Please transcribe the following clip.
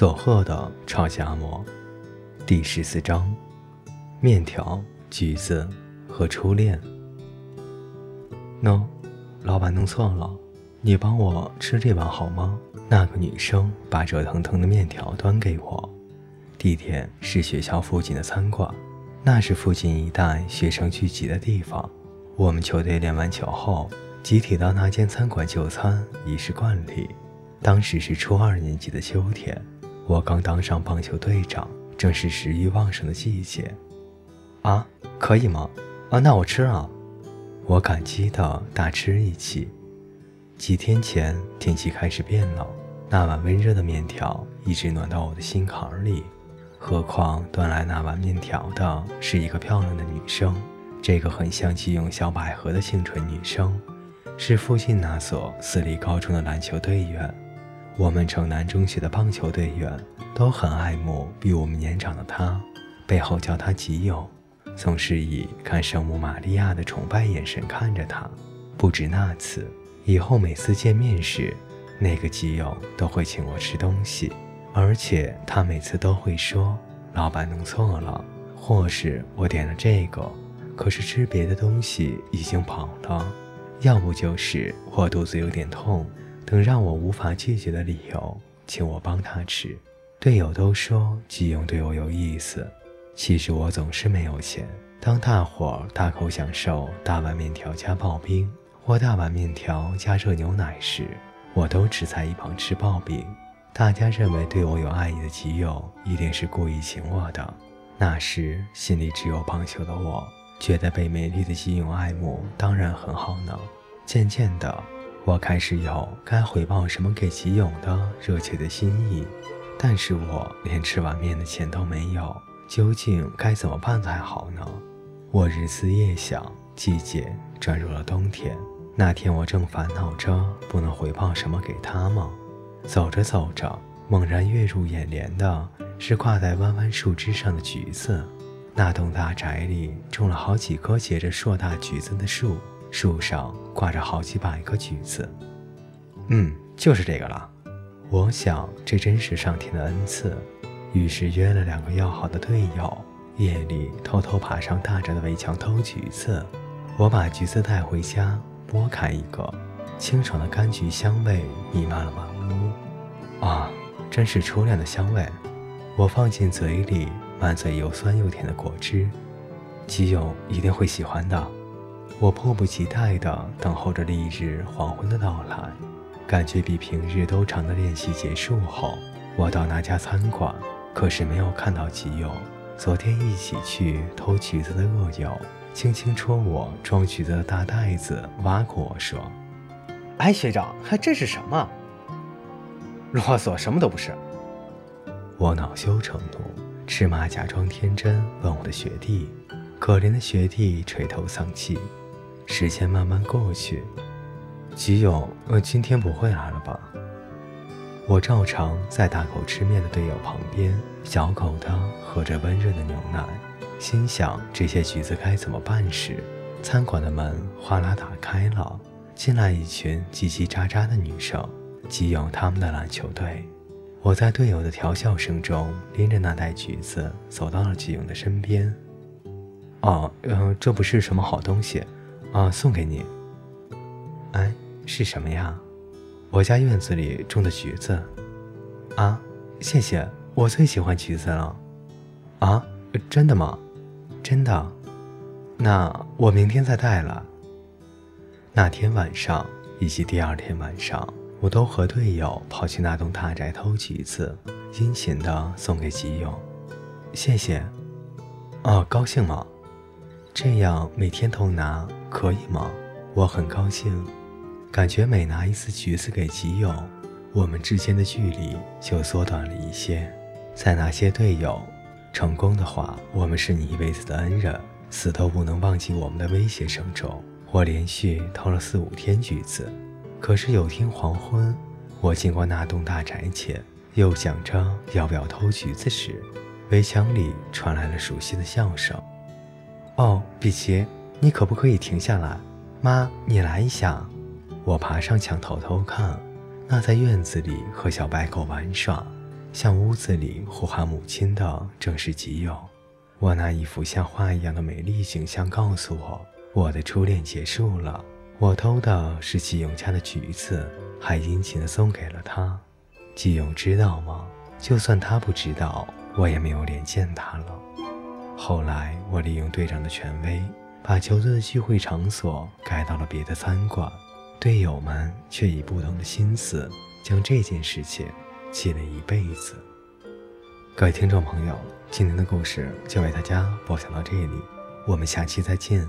佐贺的超级阿嬷，第十四章：面条、橘子和初恋。喏，老板弄错了，你帮我吃这碗好吗？那个女生把热腾腾的面条端给我。地点是学校附近的餐馆，那是附近一带学生聚集的地方。我们球队练完球后，集体到那间餐馆就餐已是惯例。当时是初二年级的秋天。我刚当上棒球队长，正是食欲旺盛的季节，啊，可以吗？啊，那我吃啊！我感激的大吃一气。几天前天气开始变冷，那碗温热的面条一直暖到我的心坎里。何况端来那碗面条的是一个漂亮的女生，这个很像吉永小百合的清纯女生，是附近那所私立高中的篮球队员。我们城南中学的棒球队员都很爱慕比我们年长的他，背后叫他吉友，总是以看圣母玛利亚的崇拜眼神看着他。不止那次，以后每次见面时，那个吉友都会请我吃东西，而且他每次都会说：“老板弄错了，或是我点了这个，可是吃别的东西已经饱了，要不就是我肚子有点痛。”等让我无法拒绝的理由，请我帮他吃。队友都说吉永对我有意思，其实我总是没有钱。当大伙儿大口享受大碗面条加刨冰，或大碗面条加热牛奶时，我都只在一旁吃刨冰。大家认为对我有爱意的吉友一定是故意请我的。那时心里只有棒球的我，觉得被美丽的吉永爱慕当然很好呢。渐渐的。我开始有该回报什么给吉永的热切的心意，但是我连吃碗面的钱都没有，究竟该怎么办才好呢？我日思夜想，季节转入了冬天。那天我正烦恼着不能回报什么给他吗？走着走着，猛然跃入眼帘的是挂在弯弯树枝上的橘子。那栋大宅里种了好几棵结着硕大橘子的树。树上挂着好几百个橘子，嗯，就是这个了。我想这真是上天的恩赐，于是约了两个要好的队友，夜里偷偷爬上大宅的围墙偷橘子。我把橘子带回家，剥开一个，清爽的柑橘香味弥漫了满屋。啊，真是初恋的香味！我放进嘴里，满嘴又酸又甜的果汁，基友一定会喜欢的。我迫不及待地等候着丽日黄昏的到来，感觉比平日都长的练习结束后，我到那家餐馆，可是没有看到吉友。昨天一起去偷橘子的恶友，轻轻戳我装橘子的大袋子，挖苦我说：“哎，学长，还这是什么？啰嗦，什么都不是。”我恼羞成怒，斥骂假装天真问我的学弟，可怜的学弟垂头丧气。时间慢慢过去，吉友，呃，今天不会来了吧？我照常在大口吃面的队友旁边，小口的喝着温热的牛奶，心想这些橘子该怎么办时，餐馆的门哗啦打开了，进来一群叽叽喳喳的女生，吉友他们的篮球队。我在队友的调笑声中，拎着那袋橘子走到了吉永的身边。哦，嗯，这不是什么好东西。啊，送给你。哎，是什么呀？我家院子里种的橘子。啊，谢谢，我最喜欢橘子了。啊，真的吗？真的。那我明天再带来。那天晚上以及第二天晚上，我都和队友跑去那栋大宅偷橘子，殷勤的送给吉友。谢谢。哦，高兴吗？这样每天都拿。可以吗？我很高兴，感觉每拿一次橘子给基友，我们之间的距离就缩短了一些。在那些队友成功的话，我们是你一辈子的恩人，死都不能忘记我们的威胁声中，我连续偷了四五天橘子。可是有天黄昏，我经过那栋大宅前，又想着要不要偷橘子时，围墙里传来了熟悉的笑声。哦，比奇。你可不可以停下来，妈，你来一下。我爬上墙偷偷看，那在院子里和小白狗玩耍，向屋子里呼喊母亲的正是吉友。我那一幅像画一样的美丽景象告诉我，我的初恋结束了。我偷的是吉勇家的橘子，还殷勤地送给了他。吉勇知道吗？就算他不知道，我也没有脸见他了。后来，我利用队长的权威，把球队的聚会场所改到了别的餐馆。队友们却以不同的心思，将这件事情记了一辈子。各位听众朋友，今天的故事就为大家播讲到这里，我们下期再见。